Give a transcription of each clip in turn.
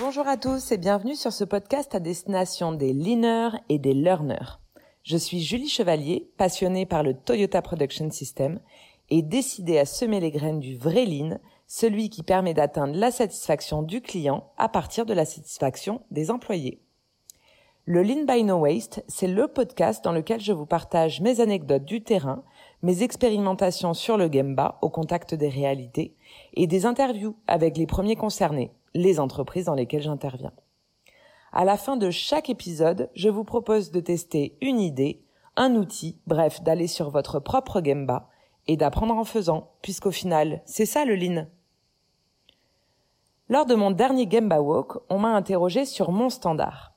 Bonjour à tous et bienvenue sur ce podcast à destination des leaners et des learners. Je suis Julie Chevalier, passionnée par le Toyota Production System et décidée à semer les graines du vrai lean, celui qui permet d'atteindre la satisfaction du client à partir de la satisfaction des employés. Le Lean by No Waste, c'est le podcast dans lequel je vous partage mes anecdotes du terrain, mes expérimentations sur le Gemba au contact des réalités et des interviews avec les premiers concernés, les entreprises dans lesquelles j'interviens. À la fin de chaque épisode, je vous propose de tester une idée, un outil, bref, d'aller sur votre propre Gemba et d'apprendre en faisant, puisqu'au final, c'est ça le Lean. Lors de mon dernier Gemba Walk, on m'a interrogé sur mon standard.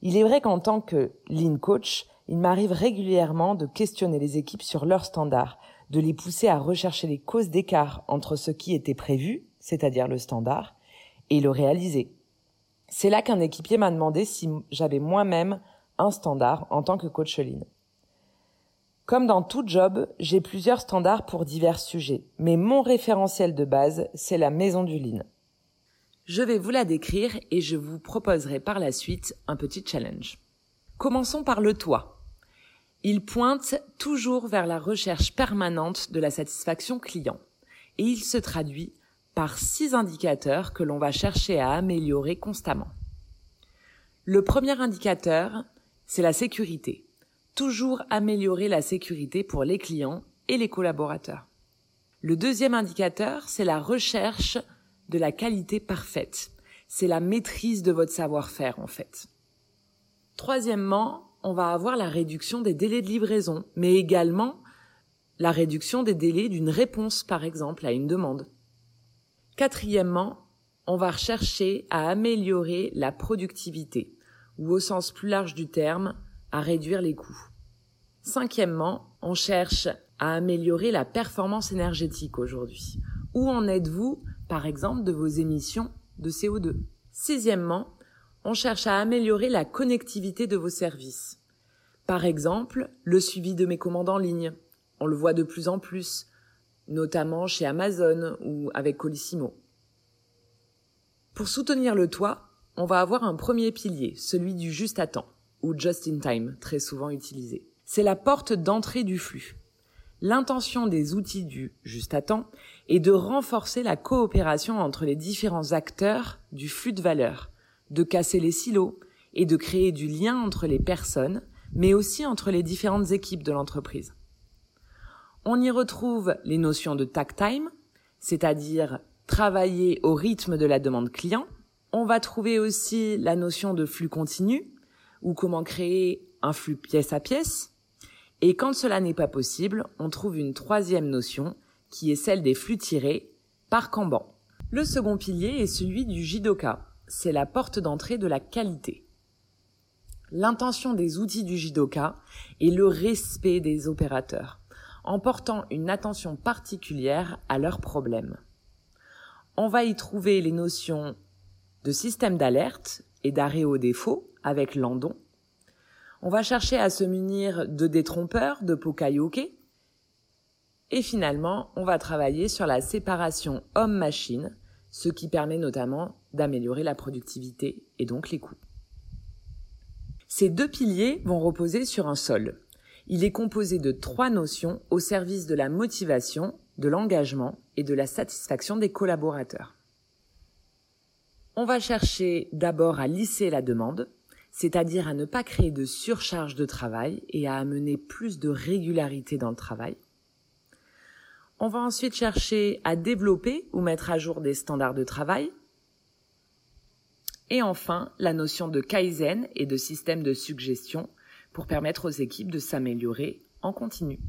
Il est vrai qu'en tant que Lean Coach, il m'arrive régulièrement de questionner les équipes sur leurs standards, de les pousser à rechercher les causes d'écart entre ce qui était prévu, c'est-à-dire le standard, et le réaliser. C'est là qu'un équipier m'a demandé si j'avais moi-même un standard en tant que coach lean. Comme dans tout job, j'ai plusieurs standards pour divers sujets, mais mon référentiel de base, c'est la maison du lean. Je vais vous la décrire et je vous proposerai par la suite un petit challenge. Commençons par le toit. Il pointe toujours vers la recherche permanente de la satisfaction client et il se traduit par six indicateurs que l'on va chercher à améliorer constamment. Le premier indicateur, c'est la sécurité. Toujours améliorer la sécurité pour les clients et les collaborateurs. Le deuxième indicateur, c'est la recherche de la qualité parfaite. C'est la maîtrise de votre savoir-faire en fait. Troisièmement, on va avoir la réduction des délais de livraison, mais également la réduction des délais d'une réponse par exemple à une demande. Quatrièmement, on va rechercher à améliorer la productivité, ou au sens plus large du terme, à réduire les coûts. Cinquièmement, on cherche à améliorer la performance énergétique aujourd'hui. Où en êtes-vous, par exemple, de vos émissions de CO2 Sixièmement, on cherche à améliorer la connectivité de vos services. Par exemple, le suivi de mes commandes en ligne. On le voit de plus en plus notamment chez Amazon ou avec Colissimo. Pour soutenir le toit, on va avoir un premier pilier, celui du juste à temps, ou just in time, très souvent utilisé. C'est la porte d'entrée du flux. L'intention des outils du juste à temps est de renforcer la coopération entre les différents acteurs du flux de valeur, de casser les silos et de créer du lien entre les personnes, mais aussi entre les différentes équipes de l'entreprise. On y retrouve les notions de tag time, c'est-à-dire travailler au rythme de la demande client. On va trouver aussi la notion de flux continu, ou comment créer un flux pièce à pièce. Et quand cela n'est pas possible, on trouve une troisième notion, qui est celle des flux tirés par Kanban. Le second pilier est celui du Jidoka. C'est la porte d'entrée de la qualité. L'intention des outils du Jidoka est le respect des opérateurs en portant une attention particulière à leurs problèmes. On va y trouver les notions de système d'alerte et d'arrêt au défaut avec Landon. On va chercher à se munir de détrompeurs, de pokayoke. Et finalement, on va travailler sur la séparation homme-machine, ce qui permet notamment d'améliorer la productivité et donc les coûts. Ces deux piliers vont reposer sur un sol, il est composé de trois notions au service de la motivation, de l'engagement et de la satisfaction des collaborateurs. On va chercher d'abord à lisser la demande, c'est-à-dire à ne pas créer de surcharge de travail et à amener plus de régularité dans le travail. On va ensuite chercher à développer ou mettre à jour des standards de travail. Et enfin, la notion de Kaizen et de système de suggestion pour permettre aux équipes de s'améliorer en continu.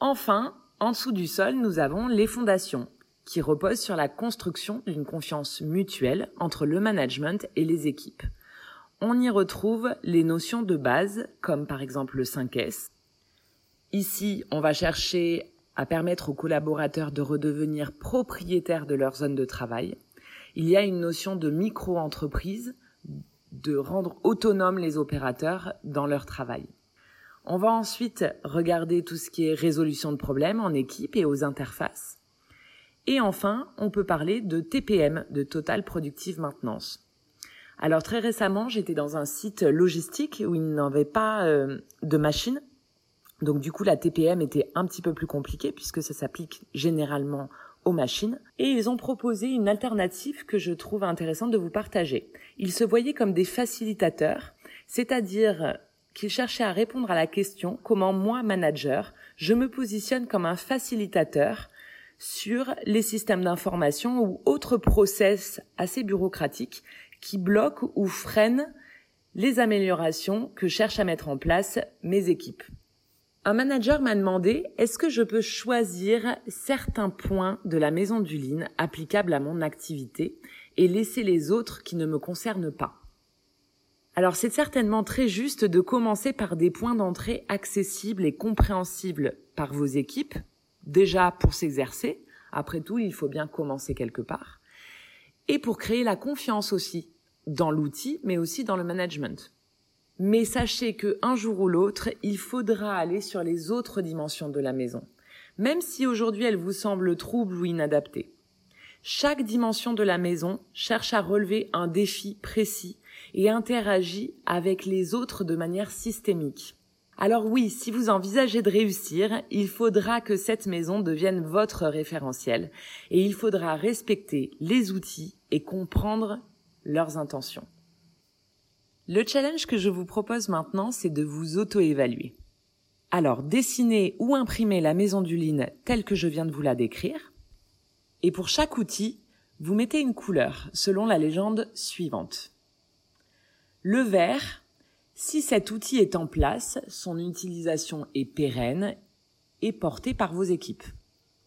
Enfin, en dessous du sol, nous avons les fondations, qui reposent sur la construction d'une confiance mutuelle entre le management et les équipes. On y retrouve les notions de base, comme par exemple le 5S. Ici, on va chercher à permettre aux collaborateurs de redevenir propriétaires de leur zone de travail. Il y a une notion de micro-entreprise de rendre autonomes les opérateurs dans leur travail. On va ensuite regarder tout ce qui est résolution de problèmes en équipe et aux interfaces. Et enfin, on peut parler de TPM, de Total Productive Maintenance. Alors très récemment, j'étais dans un site logistique où il n'avait pas euh, de machine. Donc du coup, la TPM était un petit peu plus compliquée puisque ça s'applique généralement aux machines. Et ils ont proposé une alternative que je trouve intéressante de vous partager. Ils se voyaient comme des facilitateurs, c'est-à-dire qu'ils cherchaient à répondre à la question comment moi, manager, je me positionne comme un facilitateur sur les systèmes d'information ou autres process assez bureaucratiques qui bloquent ou freinent les améliorations que cherchent à mettre en place mes équipes? Un manager m'a demandé est-ce que je peux choisir certains points de la maison du Lean applicables à mon activité et laisser les autres qui ne me concernent pas? Alors c'est certainement très juste de commencer par des points d'entrée accessibles et compréhensibles par vos équipes, déjà pour s'exercer, après tout il faut bien commencer quelque part, et pour créer la confiance aussi dans l'outil mais aussi dans le management. Mais sachez que un jour ou l'autre, il faudra aller sur les autres dimensions de la maison, même si aujourd'hui elle vous semble trouble ou inadaptée. Chaque dimension de la maison cherche à relever un défi précis et interagit avec les autres de manière systémique. Alors oui, si vous envisagez de réussir, il faudra que cette maison devienne votre référentiel et il faudra respecter les outils et comprendre leurs intentions. Le challenge que je vous propose maintenant, c'est de vous auto-évaluer. Alors, dessinez ou imprimez la maison du Lean telle que je viens de vous la décrire. Et pour chaque outil, vous mettez une couleur selon la légende suivante. Le vert, si cet outil est en place, son utilisation est pérenne et portée par vos équipes.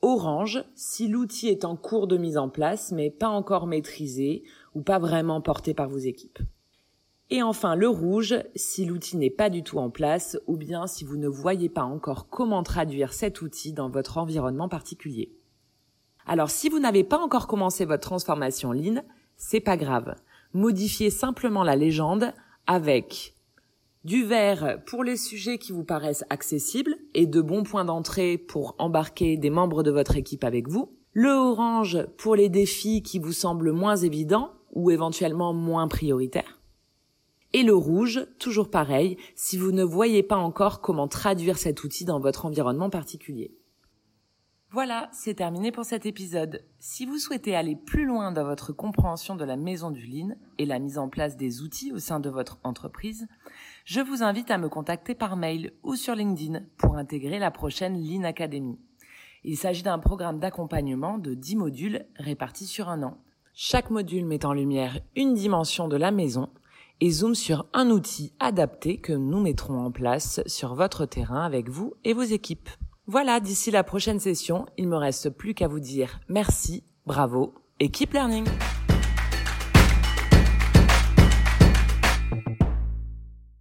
Orange, si l'outil est en cours de mise en place mais pas encore maîtrisé ou pas vraiment porté par vos équipes. Et enfin le rouge, si l'outil n'est pas du tout en place ou bien si vous ne voyez pas encore comment traduire cet outil dans votre environnement particulier. Alors si vous n'avez pas encore commencé votre transformation Lean, c'est pas grave. Modifiez simplement la légende avec du vert pour les sujets qui vous paraissent accessibles et de bons points d'entrée pour embarquer des membres de votre équipe avec vous. Le orange pour les défis qui vous semblent moins évidents ou éventuellement moins prioritaires et le rouge, toujours pareil, si vous ne voyez pas encore comment traduire cet outil dans votre environnement particulier. Voilà, c'est terminé pour cet épisode. Si vous souhaitez aller plus loin dans votre compréhension de la maison du Lean et la mise en place des outils au sein de votre entreprise, je vous invite à me contacter par mail ou sur LinkedIn pour intégrer la prochaine Lean Academy. Il s'agit d'un programme d'accompagnement de 10 modules répartis sur un an. Chaque module met en lumière une dimension de la maison et zoom sur un outil adapté que nous mettrons en place sur votre terrain avec vous et vos équipes. Voilà, d'ici la prochaine session, il me reste plus qu'à vous dire merci, bravo et keep learning!